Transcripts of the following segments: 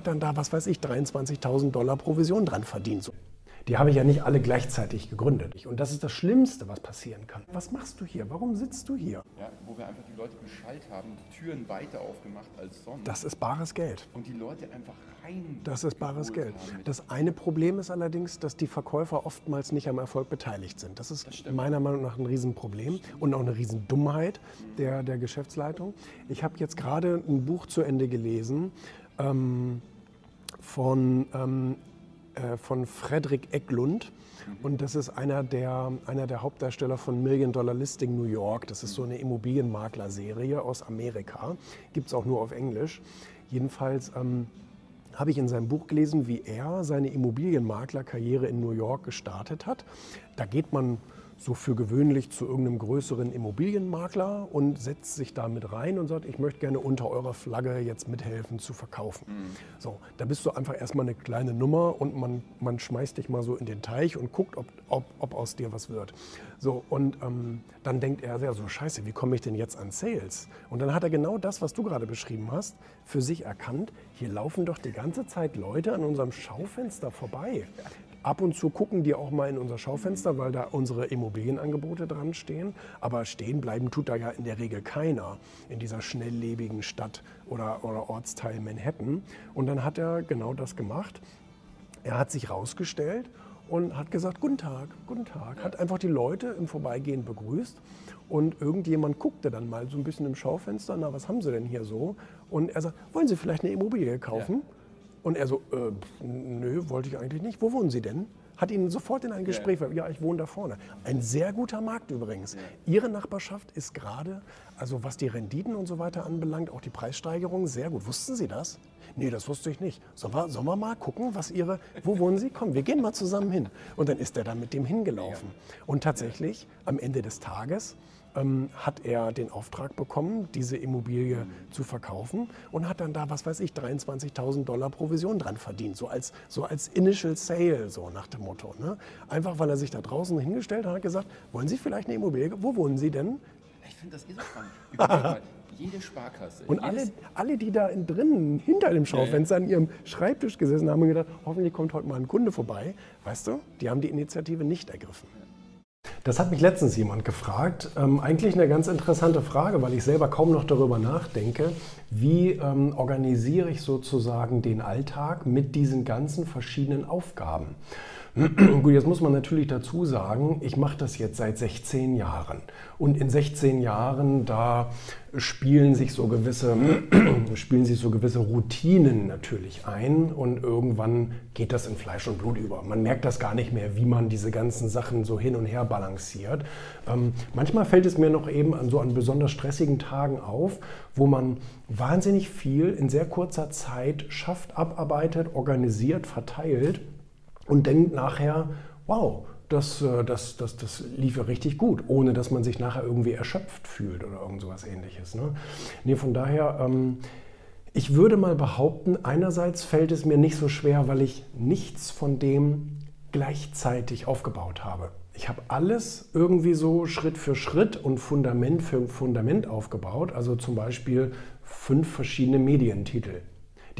hat dann da, was weiß ich, 23.000 Dollar Provision dran verdient. So. Die habe ich ja nicht alle gleichzeitig gegründet. Und das ist das Schlimmste, was passieren kann. Was machst du hier? Warum sitzt du hier? Ja, wo wir einfach die Leute beschallt haben, die Türen weiter aufgemacht als sonst. Das ist bares Geld. Und die Leute einfach rein. Das ist bares Geld. Das eine Problem ist allerdings, dass die Verkäufer oftmals nicht am Erfolg beteiligt sind. Das ist das meiner Meinung nach ein Riesenproblem und auch eine Riesendummheit der, der Geschäftsleitung. Ich habe jetzt gerade ein Buch zu Ende gelesen ähm, von ähm, äh, von Frederick Eklund. Und das ist einer der, einer der Hauptdarsteller von Million Dollar Listing New York. Das ist so eine Immobilienmakler-Serie aus Amerika. Gibt es auch nur auf Englisch. Jedenfalls ähm, habe ich in seinem Buch gelesen, wie er seine Immobilienmaklerkarriere in New York gestartet hat. Da geht man so für gewöhnlich zu irgendeinem größeren Immobilienmakler und setzt sich da mit rein und sagt, ich möchte gerne unter eurer Flagge jetzt mithelfen zu verkaufen. Mhm. So, da bist du einfach erstmal eine kleine Nummer und man, man schmeißt dich mal so in den Teich und guckt, ob, ob, ob aus dir was wird. So, und ähm, dann denkt er, ja, so scheiße, wie komme ich denn jetzt an Sales? Und dann hat er genau das, was du gerade beschrieben hast, für sich erkannt. Hier laufen doch die ganze Zeit Leute an unserem Schaufenster vorbei. Ab und zu gucken die auch mal in unser Schaufenster, weil da unsere Immobilienangebote dran stehen. Aber stehen bleiben tut da ja in der Regel keiner in dieser schnelllebigen Stadt oder, oder Ortsteil Manhattan. Und dann hat er genau das gemacht. Er hat sich rausgestellt und hat gesagt, guten Tag, guten Tag. Hat einfach die Leute im Vorbeigehen begrüßt. Und irgendjemand guckte dann mal so ein bisschen im Schaufenster, na, was haben Sie denn hier so? Und er sagt, wollen Sie vielleicht eine Immobilie kaufen? Ja. Und er so, äh, nö, wollte ich eigentlich nicht. Wo wohnen Sie denn? Hat ihn sofort in ein Gespräch, ja, ja ich wohne da vorne. Ein sehr guter Markt übrigens. Ja. Ihre Nachbarschaft ist gerade, also was die Renditen und so weiter anbelangt, auch die Preissteigerung, sehr gut. Wussten Sie das? Nee, das wusste ich nicht. Sollen wir, sollen wir mal gucken, was Ihre, wo wohnen Sie? Komm, wir gehen mal zusammen hin. Und dann ist er da mit dem hingelaufen. Und tatsächlich, am Ende des Tages, ähm, hat er den Auftrag bekommen, diese Immobilie mhm. zu verkaufen und hat dann da, was weiß ich, 23.000 Dollar Provision dran verdient, so als, so als Initial Sale, so nach dem Motto. Ne? Einfach, weil er sich da draußen hingestellt hat und hat gesagt, wollen Sie vielleicht eine Immobilie? Wo wohnen Sie denn? Ich finde, das ist so spannend. jede Sparkasse. Und alle, alle, die da drinnen hinter dem Schaufenster ja, ja. an ihrem Schreibtisch gesessen haben, haben gedacht, hoffentlich kommt heute mal ein Kunde vorbei. Weißt du, die haben die Initiative nicht ergriffen. Das hat mich letztens jemand gefragt. Ähm, eigentlich eine ganz interessante Frage, weil ich selber kaum noch darüber nachdenke. Wie ähm, organisiere ich sozusagen den Alltag mit diesen ganzen verschiedenen Aufgaben? Gut, jetzt muss man natürlich dazu sagen, ich mache das jetzt seit 16 Jahren. Und in 16 Jahren, da spielen sich so gewisse, spielen sich so gewisse Routinen natürlich ein und irgendwann geht das in Fleisch und Blut über. Man merkt das gar nicht mehr, wie man diese ganzen Sachen so hin und her balanciert. Ähm, manchmal fällt es mir noch eben an so an besonders stressigen Tagen auf, wo man wahnsinnig viel in sehr kurzer Zeit schafft, abarbeitet, organisiert, verteilt und denkt nachher, wow, das, äh, das, das, das lief ja richtig gut, ohne dass man sich nachher irgendwie erschöpft fühlt oder irgend sowas ähnliches. Ne? Nee, von daher, ähm, ich würde mal behaupten, einerseits fällt es mir nicht so schwer, weil ich nichts von dem gleichzeitig aufgebaut habe. Ich habe alles irgendwie so Schritt für Schritt und Fundament für Fundament aufgebaut. Also zum Beispiel fünf verschiedene Medientitel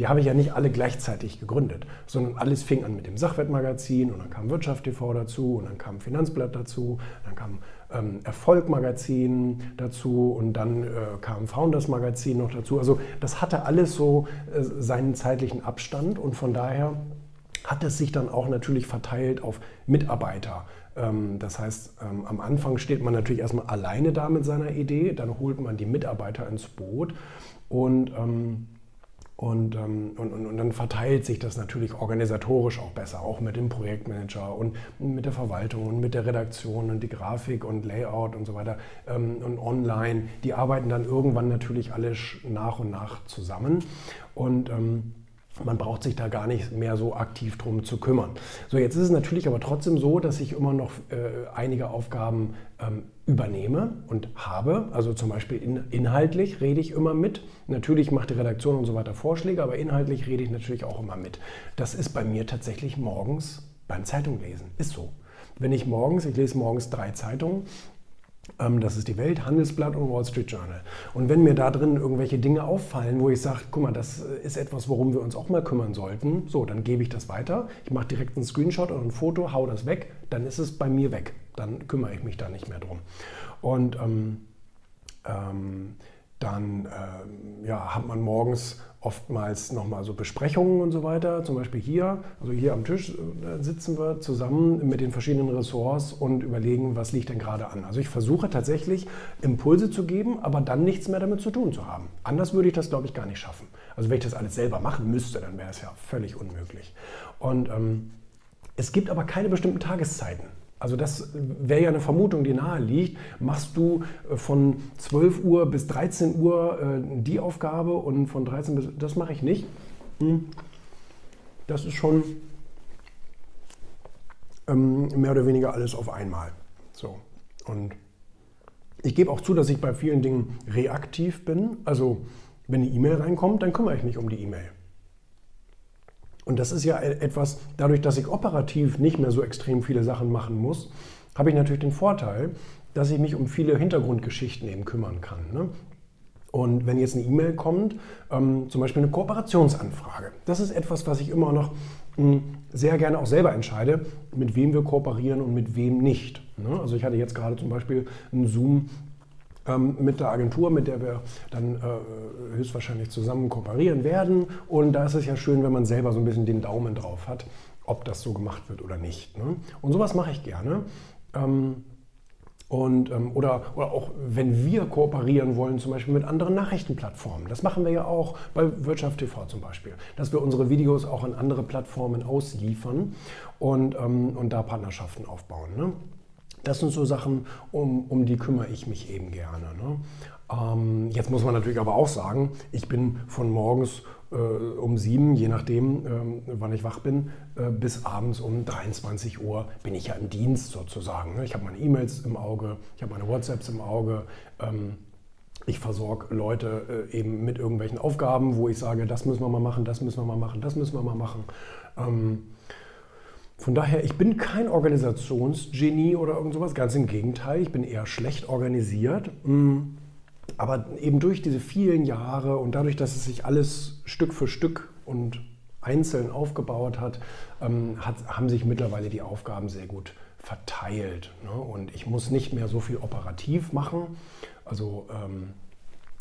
die habe ich ja nicht alle gleichzeitig gegründet, sondern alles fing an mit dem Sachwertmagazin und dann kam Wirtschaft TV dazu und dann kam Finanzblatt dazu, dann kam ähm, Erfolgmagazin dazu und dann äh, kam Founders Magazin noch dazu. Also das hatte alles so äh, seinen zeitlichen Abstand und von daher hat es sich dann auch natürlich verteilt auf Mitarbeiter. Ähm, das heißt, ähm, am Anfang steht man natürlich erstmal alleine da mit seiner Idee, dann holt man die Mitarbeiter ins Boot und ähm, und, ähm, und, und, und, dann verteilt sich das natürlich organisatorisch auch besser, auch mit dem Projektmanager und mit der Verwaltung und mit der Redaktion und die Grafik und Layout und so weiter ähm, und online. Die arbeiten dann irgendwann natürlich alle nach und nach zusammen. Und ähm, man braucht sich da gar nicht mehr so aktiv drum zu kümmern. So, jetzt ist es natürlich aber trotzdem so, dass ich immer noch äh, einige Aufgaben ähm, übernehme und habe. Also zum Beispiel in, inhaltlich rede ich immer mit. Natürlich macht die Redaktion und so weiter Vorschläge, aber inhaltlich rede ich natürlich auch immer mit. Das ist bei mir tatsächlich morgens beim Zeitunglesen. Ist so. Wenn ich morgens, ich lese morgens drei Zeitungen, das ist die Welt, Handelsblatt und Wall Street Journal. Und wenn mir da drin irgendwelche Dinge auffallen, wo ich sage, guck mal, das ist etwas, worum wir uns auch mal kümmern sollten, so, dann gebe ich das weiter. Ich mache direkt einen Screenshot oder ein Foto, hau das weg, dann ist es bei mir weg. Dann kümmere ich mich da nicht mehr drum. Und ähm, ähm, dann äh, ja, hat man morgens oftmals nochmal so Besprechungen und so weiter. Zum Beispiel hier, also hier am Tisch äh, sitzen wir zusammen mit den verschiedenen Ressorts und überlegen, was liegt denn gerade an. Also ich versuche tatsächlich Impulse zu geben, aber dann nichts mehr damit zu tun zu haben. Anders würde ich das, glaube ich, gar nicht schaffen. Also wenn ich das alles selber machen müsste, dann wäre es ja völlig unmöglich. Und ähm, es gibt aber keine bestimmten Tageszeiten. Also das wäre ja eine Vermutung, die nahe liegt. Machst du äh, von 12 Uhr bis 13 Uhr äh, die Aufgabe und von 13 bis... Das mache ich nicht. Hm. Das ist schon ähm, mehr oder weniger alles auf einmal. So. Und ich gebe auch zu, dass ich bei vielen Dingen reaktiv bin. Also wenn eine E-Mail reinkommt, dann kümmere ich mich um die E-Mail. Und das ist ja e-, etwas, dadurch, dass ich operativ nicht mehr so extrem viele Sachen machen muss, habe ich natürlich den Vorteil, dass ich mich um viele Hintergrundgeschichten eben kümmern kann. Ne? Und wenn jetzt eine E-Mail kommt, ähm, zum Beispiel eine Kooperationsanfrage, das ist etwas, was ich immer noch mh, hm, sehr gerne auch selber entscheide, mit wem wir kooperieren und mit wem nicht. Ne? Also ich hatte jetzt gerade zum Beispiel einen Zoom mit der Agentur, mit der wir dann äh, höchstwahrscheinlich zusammen kooperieren werden. Und da ist es ja schön, wenn man selber so ein bisschen den Daumen drauf hat, ob das so gemacht wird oder nicht. Ne? Und sowas mache ich gerne. Ähm, und, ähm, oder, oder auch wenn wir kooperieren wollen, zum Beispiel mit anderen Nachrichtenplattformen. Das machen wir ja auch bei Wirtschaft TV zum Beispiel, dass wir unsere Videos auch an andere Plattformen ausliefern und, ähm, und da Partnerschaften aufbauen. Ne? Das sind so Sachen, um, um die kümmere ich mich eben gerne. Ne? Ähm, jetzt muss man natürlich aber auch sagen, ich bin von morgens äh, um sieben, je nachdem, ähm, wann ich wach bin, äh, bis abends um 23 Uhr bin ich ja im Dienst sozusagen. Ne? Ich habe meine E-Mails im Auge, ich habe meine WhatsApps im Auge. Ähm, ich versorge Leute äh, eben mit irgendwelchen Aufgaben, wo ich sage, das müssen wir mal machen, das müssen wir mal machen, das müssen wir mal machen. Ähm, von daher, ich bin kein Organisationsgenie oder irgend sowas, ganz im Gegenteil, ich bin eher schlecht organisiert. Mm. Aber eben durch diese vielen Jahre und dadurch, dass es sich alles Stück für Stück und einzeln aufgebaut hat, ähm, hat haben sich mittlerweile die Aufgaben sehr gut verteilt. Ne? Und ich muss nicht mehr so viel operativ machen. Also ähm,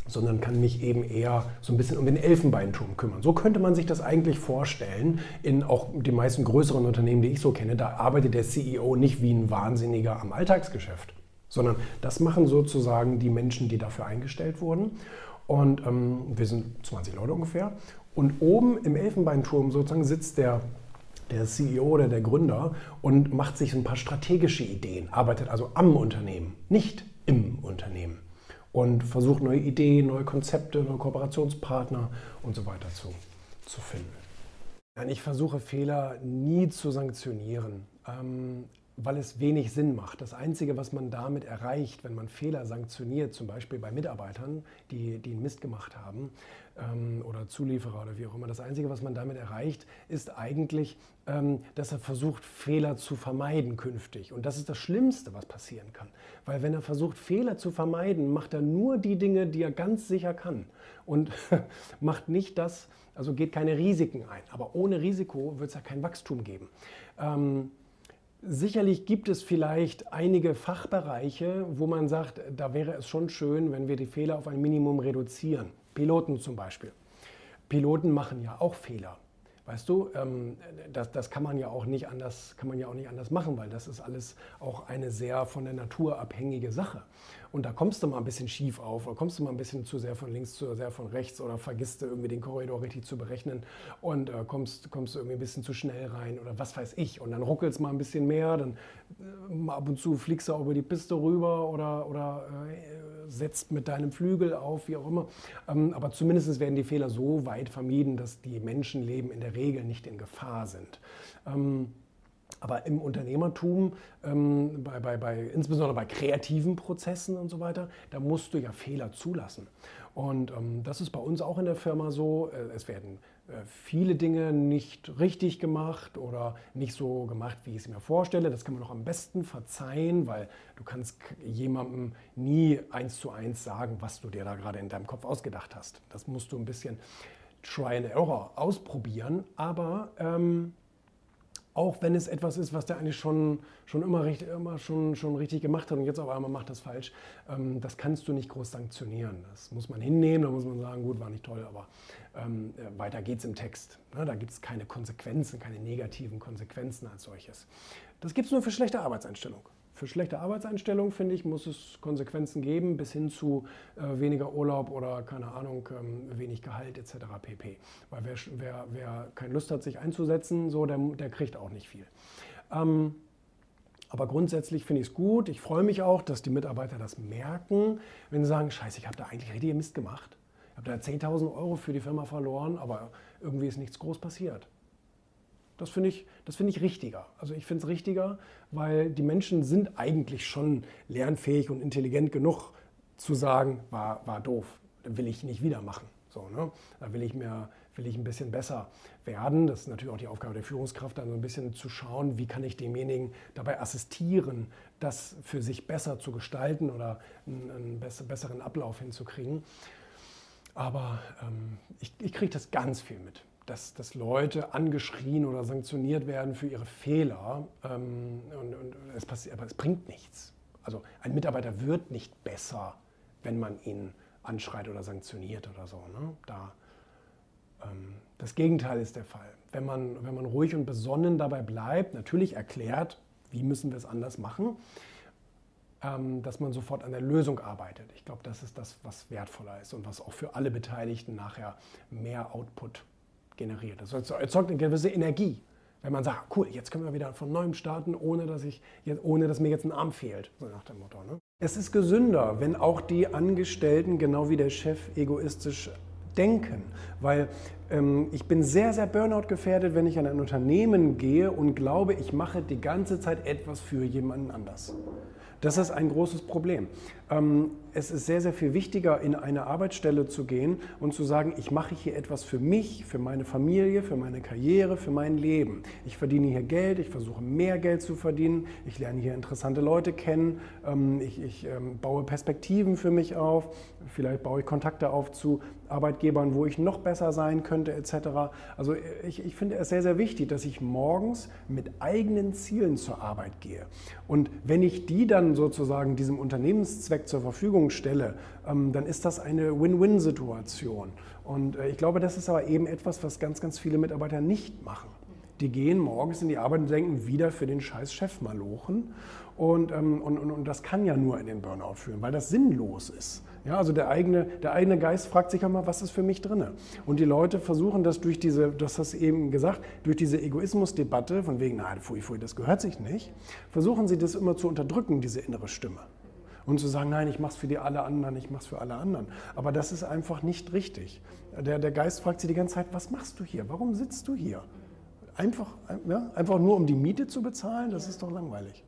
sondern kann mich eben eher so ein bisschen um den Elfenbeinturm kümmern. So könnte man sich das eigentlich vorstellen in auch den meisten größeren Unternehmen, die ich so kenne. Da arbeitet der CEO nicht wie ein Wahnsinniger am Alltagsgeschäft, sondern das machen sozusagen die Menschen, die dafür eingestellt wurden. Und ähm, wir sind 20 Leute ungefähr. Und oben im Elfenbeinturm sozusagen sitzt der der CEO oder der Gründer und macht sich ein paar strategische Ideen, arbeitet also am Unternehmen, nicht im Unternehmen und versucht neue Ideen, neue Konzepte, neue Kooperationspartner und so weiter zu, zu finden. Ich versuche Fehler nie zu sanktionieren, ähm, weil es wenig Sinn macht. Das Einzige, was man damit erreicht, wenn man Fehler sanktioniert, zum Beispiel bei Mitarbeitern, die, die einen Mist gemacht haben, ähm, oder Zulieferer oder wie auch immer. Das Einzige, was man damit erreicht, ist eigentlich, ähm, dass er versucht, Fehler zu vermeiden künftig. Und das ist das Schlimmste, was passieren kann. Weil wenn er versucht, Fehler zu vermeiden, macht er nur die Dinge, die er ganz sicher kann. Und macht nicht das, also geht keine Risiken ein. Aber ohne Risiko wird es ja kein Wachstum geben. Ähm, Sicherlich gibt es vielleicht einige Fachbereiche, wo man sagt, da wäre es schon schön, wenn wir die Fehler auf ein Minimum reduzieren. Piloten zum Beispiel. Piloten machen ja auch Fehler. Weißt du, ähm, das, das kann, man ja auch nicht anders, kann man ja auch nicht anders machen, weil das ist alles auch eine sehr von der Natur abhängige Sache. Und da kommst du mal ein bisschen schief auf, oder kommst du mal ein bisschen zu sehr von links, zu sehr von rechts oder vergisst du irgendwie den Korridor richtig zu berechnen und äh, kommst, kommst du irgendwie ein bisschen zu schnell rein oder was weiß ich. Und dann ruckelst mal ein bisschen mehr, dann äh, ab und zu fliegst du auch über die Piste rüber oder, oder äh, setzt mit deinem Flügel auf, wie auch immer. Ähm, aber zumindest werden die Fehler so weit vermieden, dass die Menschenleben in der Regel nicht in Gefahr sind. Ähm, aber im Unternehmertum, ähm, bei, bei, bei, insbesondere bei kreativen Prozessen und so weiter, da musst du ja Fehler zulassen. Und ähm, das ist bei uns auch in der Firma so. Äh, es werden äh, viele Dinge nicht richtig gemacht oder nicht so gemacht, wie ich es mir vorstelle. Das kann man doch am besten verzeihen, weil du kannst jemandem nie eins zu eins sagen, was du dir da gerade in deinem Kopf ausgedacht hast. Das musst du ein bisschen Try and Error ausprobieren, aber ähm, auch wenn es etwas ist, was der eigentlich schon, schon immer, richtig, immer schon, schon richtig gemacht hat und jetzt auf einmal macht das falsch, ähm, das kannst du nicht groß sanktionieren. Das muss man hinnehmen, da muss man sagen, gut, war nicht toll, aber ähm, äh, weiter geht's im Text. Ne? Da gibt es keine Konsequenzen, keine negativen Konsequenzen als solches. Das gibt es nur für schlechte Arbeitseinstellung. Für schlechte Arbeitseinstellungen, finde ich, muss es Konsequenzen geben, bis hin zu äh, weniger Urlaub oder, keine Ahnung, ähm, wenig Gehalt etc. pp. Weil wer, wer, wer keine Lust hat, sich einzusetzen, so, der, der kriegt auch nicht viel. Ähm, aber grundsätzlich finde ich es gut. Ich freue mich auch, dass die Mitarbeiter das merken, wenn sie sagen, scheiße, ich habe da eigentlich richtig Mist gemacht. Ich habe da 10.000 Euro für die Firma verloren, aber irgendwie ist nichts groß passiert. Das finde ich, find ich richtiger. Also ich finde es richtiger, weil die Menschen sind eigentlich schon lernfähig und intelligent genug zu sagen, war, war doof, will ich nicht wieder machen. So, ne? Da will ich, mir, will ich ein bisschen besser werden. Das ist natürlich auch die Aufgabe der Führungskraft, dann so ein bisschen zu schauen, wie kann ich demjenigen dabei assistieren, das für sich besser zu gestalten oder einen, besseren Ablauf hinzukriegen. Aber ähm, ich, ich kriege das ganz viel mit dass, dass Leute angeschrien oder sanktioniert werden für ihre Fehler. Ähm, und, und es passiert, aber es bringt nichts. Also ein Mitarbeiter wird nicht besser, wenn man ihn anschreit oder sanktioniert oder so. Ne? Da, ähm, das Gegenteil ist der Fall. Wenn man, wenn man ruhig und besonnen dabei bleibt, natürlich erklärt, wie müssen wir es anders machen, ähm, dass man sofort an der Lösung arbeitet. Ich glaube, das ist das, was wertvoller ist und was auch für alle Beteiligten nachher mehr Output generiert. Das erzeugt eine gewisse Energie. Wenn man sagt, cool, jetzt können wir wieder von neuem starten, ohne dass, ich, ohne dass mir jetzt ein Arm fehlt, so nach dem Motto. Ne? Es ist gesünder, wenn auch die Angestellten genau wie der Chef egoistisch denken, weil ähm, ich bin sehr, sehr Burnout gefährdet, wenn ich an ein Unternehmen gehe und glaube, ich mache die ganze Zeit etwas für jemanden anders. Das ist ein großes Problem. Ähm, es ist sehr, sehr viel wichtiger, in eine Arbeitsstelle zu gehen und zu sagen, ich mache hier etwas für mich, für meine Familie, für meine Karriere, für mein Leben. Ich verdiene hier Geld, ich versuche mehr Geld zu verdienen, ich lerne hier interessante Leute kennen, ähm, ich, ich ähm, baue Perspektiven für mich auf, vielleicht baue ich Kontakte auf zu Arbeitgebern, wo ich noch besser sein könnte, etc. Also ich, ich finde es sehr, sehr wichtig, dass ich morgens mit eigenen Zielen zur Arbeit gehe. Und wenn ich die dann sozusagen diesem Unternehmenszweck zur Verfügung stelle, ähm, dann ist das eine Win-Win-Situation. Und äh, ich glaube, das ist aber eben etwas, was ganz, ganz viele Mitarbeiter nicht machen. Die gehen morgens in die Arbeit und denken wieder für den scheiß Chef malochen. Und, ähm, und, und, und das kann ja nur in den Burnout führen, weil das sinnlos ist. Ja, also der eigene, der eigene Geist fragt sich einmal, was ist für mich drin? Und die Leute versuchen das durch diese, du hast das eben gesagt, durch diese Egoismusdebatte, von wegen, nein, fui, fui, das gehört sich nicht, versuchen sie das immer zu unterdrücken, diese innere Stimme. Und zu sagen, nein, ich mache es für die alle anderen, ich mache es für alle anderen. Aber das ist einfach nicht richtig. Der, der Geist fragt sie die ganze Zeit, was machst du hier? Warum sitzt du hier? Einfach, ja, einfach nur um die Miete zu bezahlen, das ist doch langweilig.